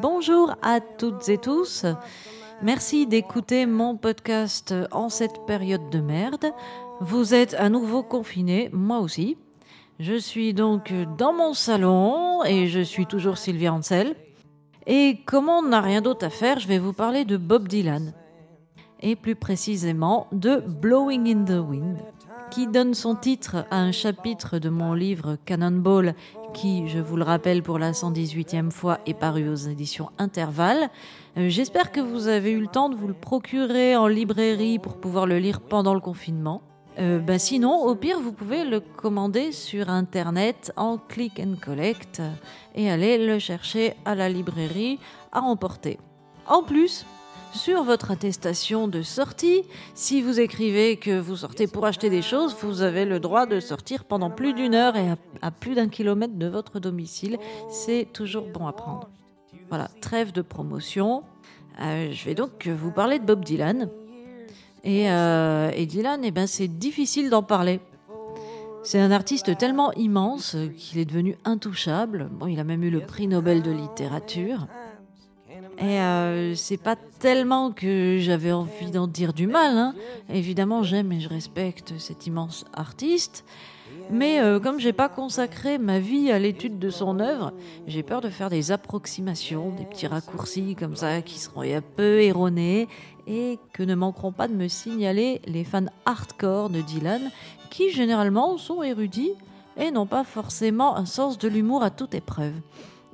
Bonjour à toutes et tous. Merci d'écouter mon podcast en cette période de merde. Vous êtes à nouveau confinés, moi aussi. Je suis donc dans mon salon et je suis toujours Sylvia Ansel. Et comme on n'a rien d'autre à faire, je vais vous parler de Bob Dylan. Et plus précisément de Blowing in the Wind, qui donne son titre à un chapitre de mon livre Cannonball, qui, je vous le rappelle pour la 118e fois, est paru aux éditions Intervalle. Euh, j'espère que vous avez eu le temps de vous le procurer en librairie pour pouvoir le lire pendant le confinement. Euh, bah sinon, au pire, vous pouvez le commander sur Internet en click and collect et aller le chercher à la librairie à emporter. En plus, sur votre attestation de sortie, si vous écrivez que vous sortez pour acheter des choses, vous avez le droit de sortir pendant plus d'une heure et à, plus d'un kilomètre de votre domicile. C'est toujours bon à prendre. Voilà, trêve de promotion. Euh, je vais donc vous parler de Bob Dylan. Et, euh, Dylan, eh ben, c'est difficile d'en parler. C'est un artiste tellement immense qu'il est devenu intouchable. Bon, il a même eu le prix Nobel de littérature. Et euh, c'est pas tellement que j'avais envie d'en dire du mal. Hein. Évidemment, j'aime et je respecte cet immense artiste. Mais euh, comme j'ai pas consacré ma vie à l'étude de son œuvre, j'ai peur de faire des approximations, des petits raccourcis comme ça qui seront un peu erronés et que ne manqueront pas de me signaler les fans hardcore de Dylan qui généralement sont érudits et n'ont pas forcément un sens de l'humour à toute épreuve.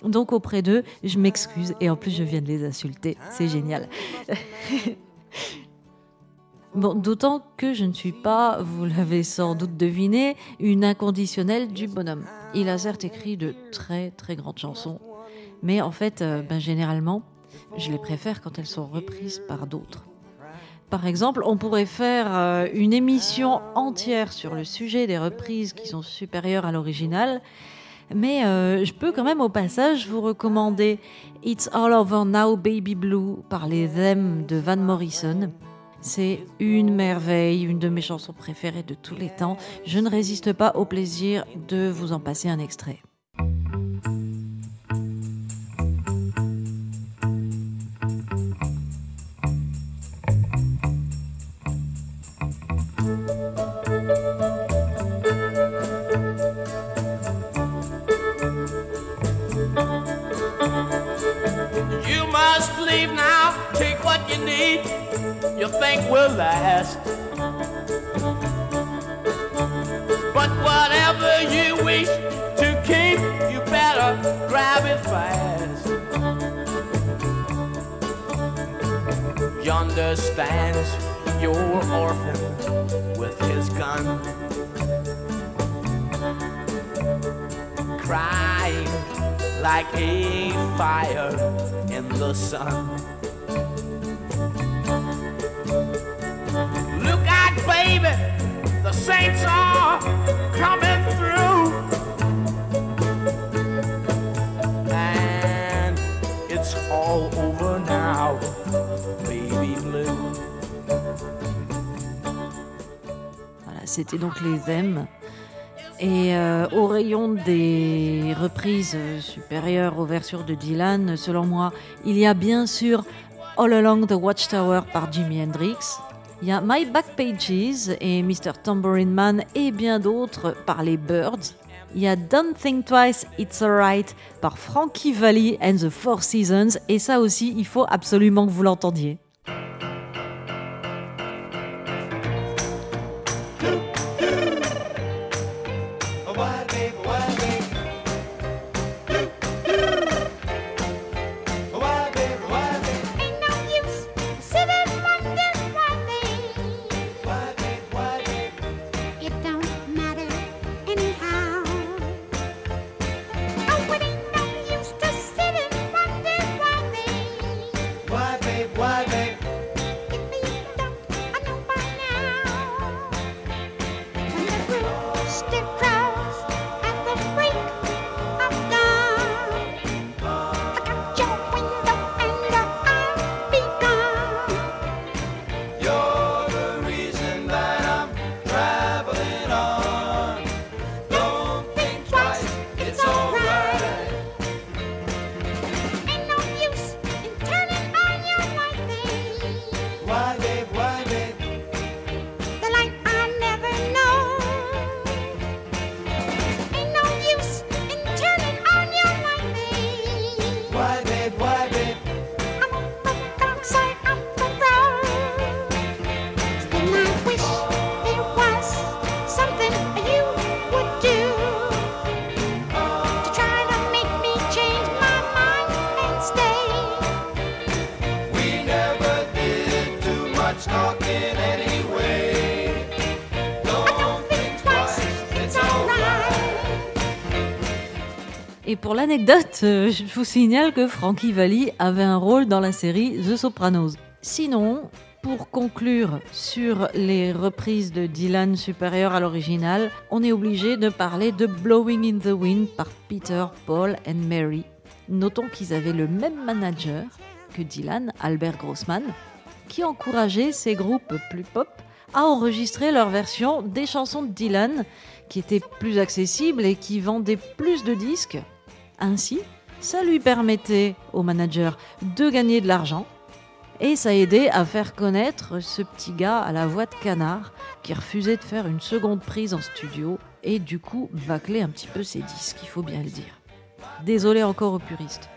Donc auprès d'eux, je m'excuse et en plus je viens de les insulter. C'est génial. Bon, d'autant que je ne suis pas, vous l'avez sans doute deviné, une inconditionnelle du bonhomme. Il a certes écrit de très très grandes chansons, mais en fait, euh, ben, généralement, je les préfère quand elles sont reprises par d'autres. Par exemple, on pourrait faire euh, une émission entière sur le sujet des reprises qui sont supérieures à l'original, mais euh, je peux quand même au passage vous recommander It's All Over Now Baby Blue par les Them de Van Morrison. C'est une merveille, une de mes chansons préférées de tous les temps. Je ne résiste pas au plaisir de vous en passer un extrait. understands your orphan with his gun. Crying like a fire in the sun. Look out, baby, the saints are coming through. And it's all over now. Voilà, c'était donc les M. Et euh, au rayon des reprises supérieures aux versions de Dylan, selon moi, il y a bien sûr All Along the Watchtower par Jimi Hendrix, il y a My Back Pages et Mr. Tambourine Man et bien d'autres par les Birds. Il y a Don't Think Twice, It's Alright par Frankie Valli and the Four Seasons. Et ça aussi, il faut absolument que vous l'entendiez. L'anecdote, euh, je vous signale que Frankie Valli avait un rôle dans la série The Sopranos. Sinon, pour conclure sur les reprises de Dylan supérieures à l'original, on est obligé de parler de Blowing in the Wind par Peter, Paul and Mary. Notons qu'ils avaient le même manager que Dylan, Albert Grossman, qui encourageait ces groupes plus pop à enregistrer leur version des chansons de Dylan qui étaient plus accessibles et qui vendaient plus de disques. Ainsi, ça lui permettait au manager de gagner de l'argent et ça aidait à faire connaître ce petit gars à la voix de canard qui refusait de faire une seconde prise en studio et du coup bâclait un petit peu ses disques, il faut bien le dire. Désolé encore aux puristes.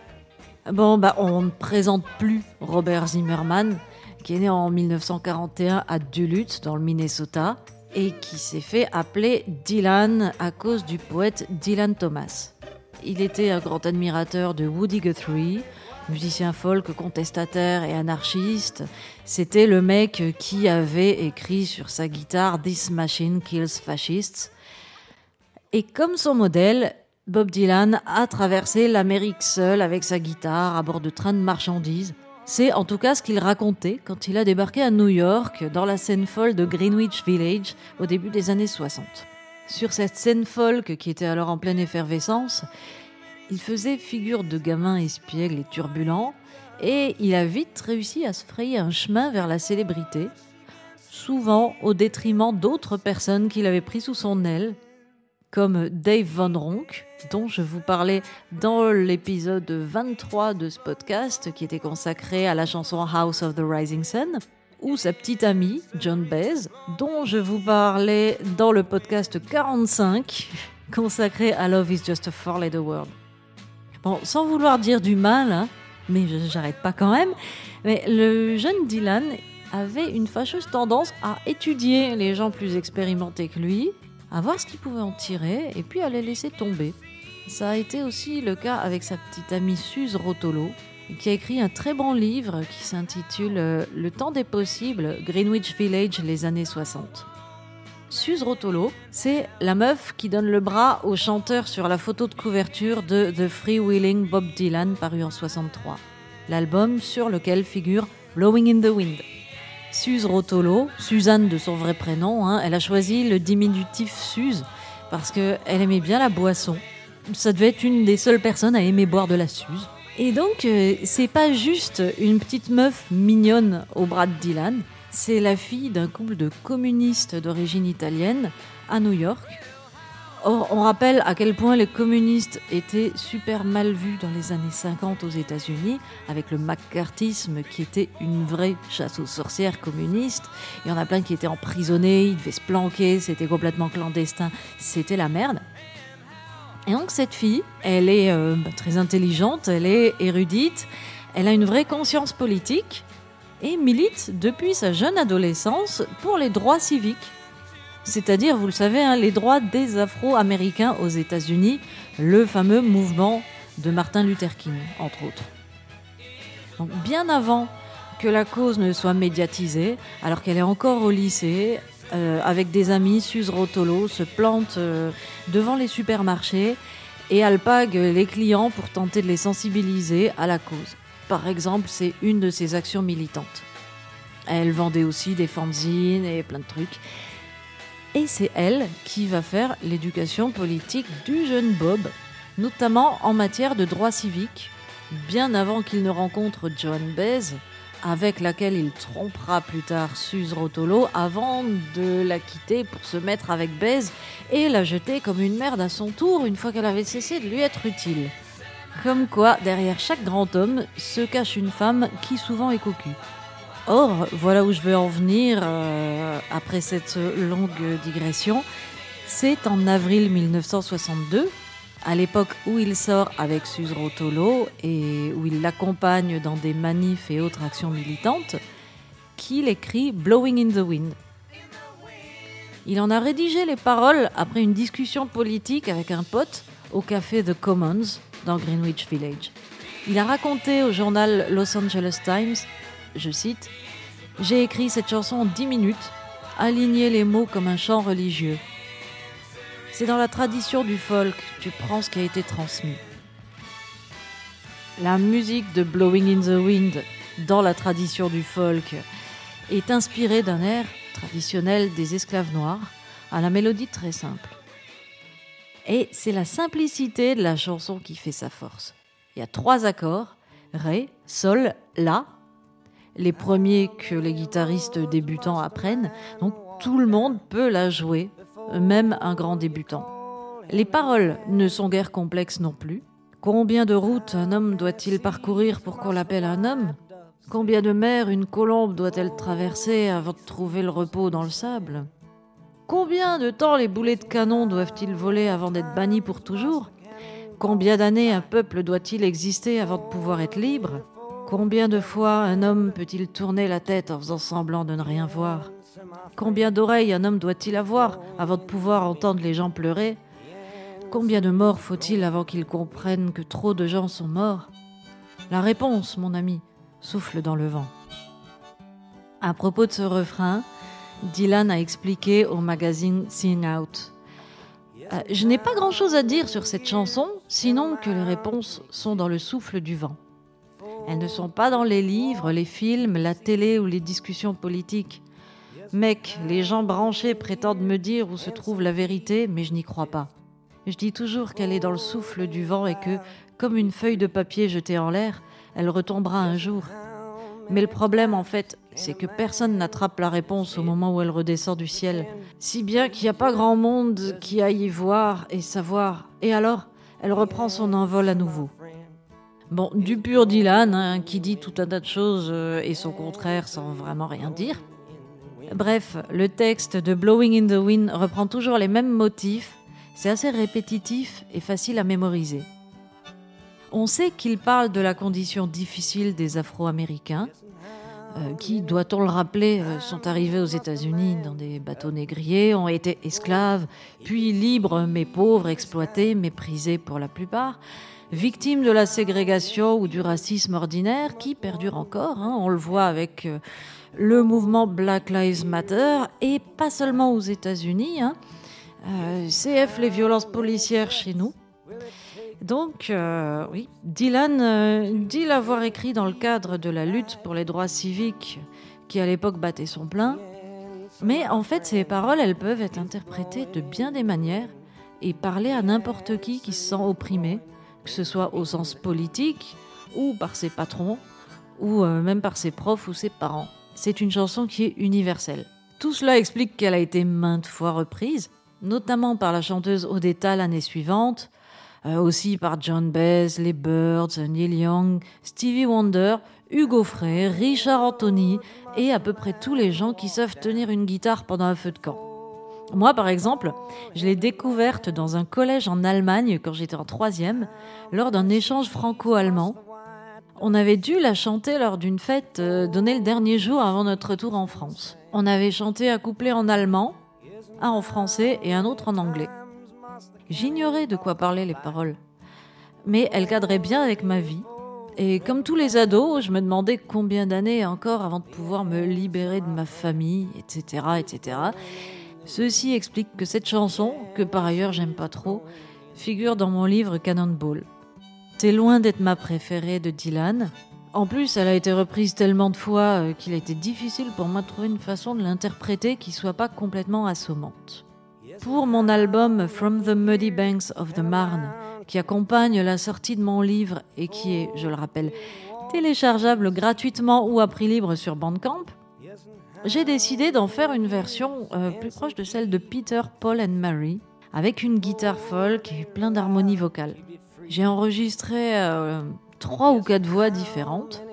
Bon, bah on ne présente plus Robert Zimmerman, qui est né en 1941 à Duluth, dans le Minnesota, et qui s'est fait appeler Dylan à cause du poète Dylan Thomas. Il était un grand admirateur de Woody Guthrie, musicien folk contestataire et anarchiste. C'était le mec qui avait écrit sur sa guitare This Machine Kills Fascists. Et comme son modèle, Bob Dylan a traversé l'Amérique seul avec sa guitare à bord de trains de marchandises. C'est en tout cas ce qu'il racontait quand il a débarqué à New York dans la scène folle de Greenwich Village au début des années 60. Sur cette scène folk qui était alors en pleine effervescence, il faisait figure de gamin espiègle et turbulent, et il a vite réussi à se frayer un chemin vers la célébrité, souvent au détriment d'autres personnes qu'il avait pris sous son aile, comme Dave Von Ronk, dont je vous parlais dans l'épisode 23 de ce podcast qui était consacré à la chanson House of the Rising Sun, ou sa petite amie John Baez, dont je vous parlais dans le podcast 45 consacré à Love is Just a Four Letter Word sans vouloir dire du mal, hein, mais j'arrête pas quand même, mais le jeune Dylan avait une fâcheuse tendance à étudier les gens plus expérimentés que lui, à voir ce qu'il pouvait en tirer et puis à les laisser tomber. Ça a été aussi le cas avec sa petite amie Suze Rotolo, qui a écrit un très bon livre qui s'intitule euh, Le temps des possibles, Greenwich Village, les années 60. Suze Rotolo, c'est la meuf qui donne le bras au chanteur sur la photo de couverture de The Freewheeling Bob Dylan paru en 63, l'album sur lequel figure Blowing in the Wind. Suze Rotolo, Suzanne de son vrai prénom, hein, elle a choisi le diminutif Suze parce qu'elle aimait bien la boisson. Ça devait être une des seules personnes à aimer boire de la Suze. Et donc, euh, c'est pas juste une petite meuf mignonne au bras de Dylan, c'est la fille d'un couple de communistes d'origine italienne à New York. Or, on rappelle à quel point les communistes étaient super mal vus dans les années 50 aux États-Unis, avec le McCarthyisme qui était une vraie chasse aux sorcières communiste. Il y en a plein qui étaient emprisonnés, ils devaient se planquer, c'était complètement clandestin, c'était la merde. Et donc cette fille, elle est euh, bah, très intelligente, elle est érudite, elle a une vraie conscience politique, et milite depuis sa jeune adolescence pour les droits civiques. C'est-à-dire, vous le savez, hein, les droits des Afro-Américains aux États-Unis, le fameux mouvement de Martin Luther King, entre autres. Donc, bien avant que la cause ne soit médiatisée, alors qu'elle est encore au lycée, euh, avec des amis, Suze Rotolo se plante euh, devant les supermarchés et alpague les clients pour tenter de les sensibiliser à la cause. Par exemple, c'est une de ses actions militantes. Elle vendait aussi des fanzines et plein de trucs. Et c'est elle qui va faire l'éducation politique du jeune Bob, notamment en matière de droits civiques, bien avant qu'il ne rencontre John Baez, avec laquelle il trompera plus tard Suze Rotolo avant de la quitter pour se mettre avec Baez et la jeter comme une merde à son tour une fois qu'elle avait cessé de lui être utile. Comme quoi, derrière chaque grand homme se cache une femme qui souvent est cocu. Or, voilà où je veux en venir euh, après cette longue digression. C'est en avril 1962, à l'époque où il sort avec Suze Rotolo et où il l'accompagne dans des manifs et autres actions militantes, qu'il écrit Blowing in the Wind. Il en a rédigé les paroles après une discussion politique avec un pote au café The Commons dans Greenwich Village. Il a raconté au journal Los Angeles Times, je cite, J'ai écrit cette chanson en 10 minutes, aligné les mots comme un chant religieux. C'est dans la tradition du folk, tu prends ce qui a été transmis. La musique de Blowing in the Wind, dans la tradition du folk, est inspirée d'un air traditionnel des esclaves noirs, à la mélodie très simple. Et c'est la simplicité de la chanson qui fait sa force. Il y a trois accords, Ré, Sol, La, les premiers que les guitaristes débutants apprennent, donc tout le monde peut la jouer, même un grand débutant. Les paroles ne sont guère complexes non plus. Combien de routes un homme doit-il parcourir pour qu'on l'appelle un homme? Combien de mers une colombe doit-elle traverser avant de trouver le repos dans le sable? Combien de temps les boulets de canon doivent-ils voler avant d'être bannis pour toujours? Combien d'années un peuple doit-il exister avant de pouvoir être libre? Combien de fois un homme peut-il tourner la tête en faisant semblant de ne rien voir? Combien d'oreilles un homme doit-il avoir avant de pouvoir entendre les gens pleurer? Combien de morts faut-il avant qu'il comprenne que trop de gens sont morts? La réponse, mon ami, souffle dans le vent. À propos de ce refrain, Dylan a expliqué au magazine Sing Out. Euh, je n'ai pas grand-chose à dire sur cette chanson, sinon que les réponses sont dans le souffle du vent. Elles ne sont pas dans les livres, les films, la télé ou les discussions politiques. Mec, les gens branchés prétendent me dire où se trouve la vérité, mais je n'y crois pas. Je dis toujours qu'elle est dans le souffle du vent et que, comme une feuille de papier jetée en l'air, elle retombera un jour. Mais le problème, en fait, c'est que personne n'attrape la réponse au moment où elle redescend du ciel. Si bien qu'il n'y a pas grand monde qui aille y voir et savoir. Et alors, elle reprend son envol à nouveau. Bon, du pur Dylan, hein, qui dit tout un tas de choses euh, et son contraire sans vraiment rien dire. Bref, le texte de Blowing in the Wind reprend toujours les mêmes motifs c'est assez répétitif et facile à mémoriser. On sait qu'il parle de la condition difficile des Afro-Américains, euh, qui, doit-on le rappeler, euh, sont arrivés aux États-Unis dans des bateaux négriers, ont été esclaves, puis libres mais pauvres, exploités, méprisés pour la plupart, victimes de la ségrégation ou du racisme ordinaire qui perdure encore. Hein. on le voit avec euh, le mouvement Black Lives Matter, et pas seulement aux États-Unis. Hein. Euh, CF les violences policières chez nous. Donc, euh, oui, Dylan euh, dit l'avoir écrit dans le cadre de la lutte pour les droits civiques qui à l'époque battait son plein. Mais en fait, ces paroles, elles peuvent être interprétées de bien des manières et parler à n'importe qui qui se sent opprimé, que ce soit au sens politique ou par ses patrons ou même par ses profs ou ses parents. C'est une chanson qui est universelle. Tout cela explique qu'elle a été maintes fois reprise notamment par la chanteuse Odetta l'année suivante, euh, aussi par John Baez, les Birds, Neil Young, Stevie Wonder, Hugo Frey, Richard Anthony et à peu près tous les gens qui savent tenir une guitare pendant un feu de camp. Moi, par exemple, je l'ai découverte dans un collège en Allemagne quand j'étais en troisième, lors d'un échange franco-allemand. On avait dû la chanter lors d'une fête euh, donnée le dernier jour avant notre retour en France. On avait chanté un couplet en allemand, un en français et un autre en anglais. J'ignorais de quoi parlaient les paroles, mais elles cadraient bien avec ma vie. Et comme tous les ados, je me demandais combien d'années encore avant de pouvoir me libérer de ma famille, etc., etc. Ceci explique que cette chanson, que par ailleurs j'aime pas trop, figure dans mon livre Cannonball. C'est loin d'être ma préférée de Dylan, en plus, elle a été reprise tellement de fois euh, qu'il a été difficile pour moi de trouver une façon de l'interpréter qui soit pas complètement assommante. Pour mon album From the Muddy Banks of the Marne, qui accompagne la sortie de mon livre et qui est, je le rappelle, téléchargeable gratuitement ou à prix libre sur Bandcamp, j'ai décidé d'en faire une version euh, plus proche de celle de Peter, Paul and Mary, avec une guitare folk et plein d'harmonies vocales. J'ai enregistré euh, trois ou quatre voix différentes.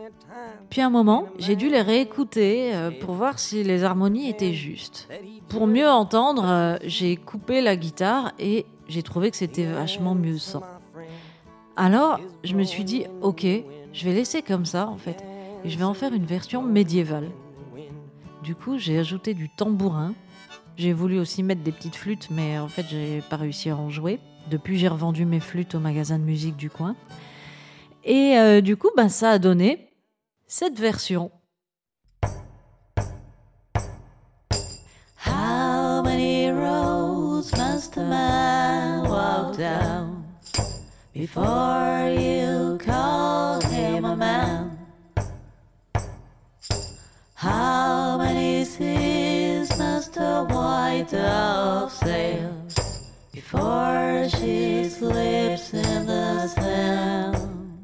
Puis à un moment, j'ai dû les réécouter euh, pour voir si les harmonies étaient justes. Pour mieux entendre, euh, j'ai coupé la guitare et j'ai trouvé que c'était vachement mieux sans. Alors, je me suis dit, ok, je vais laisser comme ça en fait, et je vais en faire une version médiévale. Du coup, j'ai ajouté du tambourin. J'ai voulu aussi mettre des petites flûtes, mais en fait, j'ai pas réussi à en jouer. Depuis, j'ai revendu mes flûtes au magasin de musique du coin. Et euh, du coup, ben, ça a donné cette version. How many roads must a man walk down before you dove sails before she slips in the sand.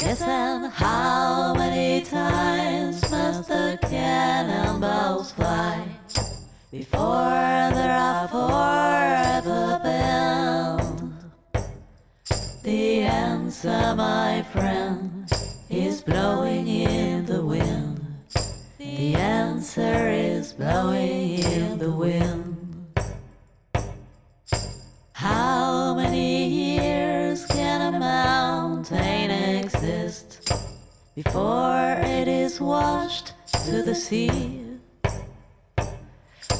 Yes, and how many times must the cannonballs fly before there are forever banned? The answer, my friend, is blowing in. The answer is blowing in the wind. How many years can a mountain exist before it is washed to the sea?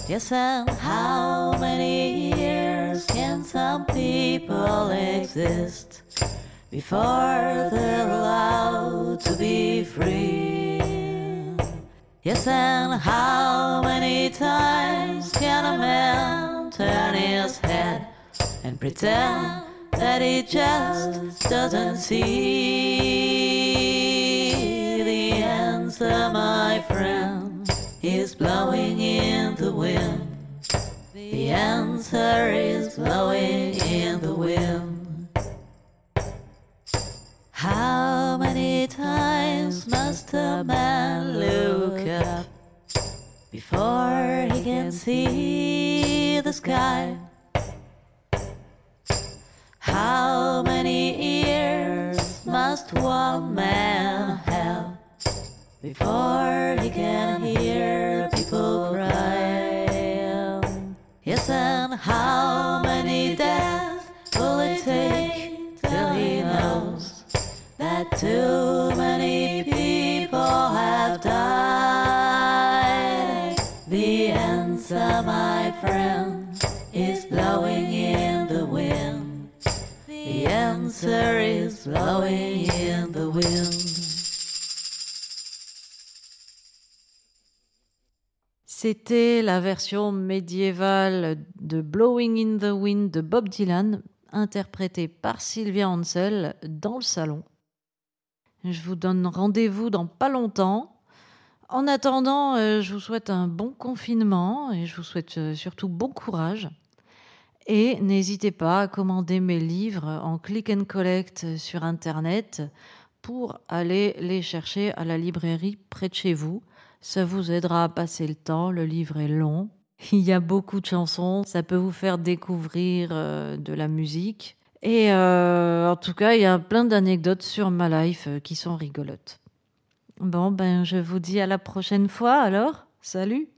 Yes, and how many years can some people exist before they're allowed to be free? Yes, and how many times can a man turn his head and pretend that he just doesn't see? The answer, my friend, is blowing in the wind. The answer is blowing in the wind. How many times must a man look before he can see the sky? How many ears must one man have before he can hear people cry? Yes, and how answer is blowing in the wind. C'était la version médiévale de Blowing in the Wind de Bob Dylan, interprétée par Sylvia Ansel dans le salon. Je vous donne rendez-vous dans pas longtemps. En attendant, euh, je vous souhaite un bon confinement et je vous souhaite euh, surtout bon courage. Et n'hésitez pas à commander mes livres en click and collect sur Internet pour aller les chercher à la librairie près de chez vous. Ça vous aidera à passer le temps. Le livre est long. Il y a beaucoup de chansons. Ça peut vous faire découvrir euh, de la musique. Et euh, en tout cas, il y a plein d'anecdotes sur ma life euh, qui sont rigolotes. Bon, ben, je vous dis à la prochaine fois alors. Salut!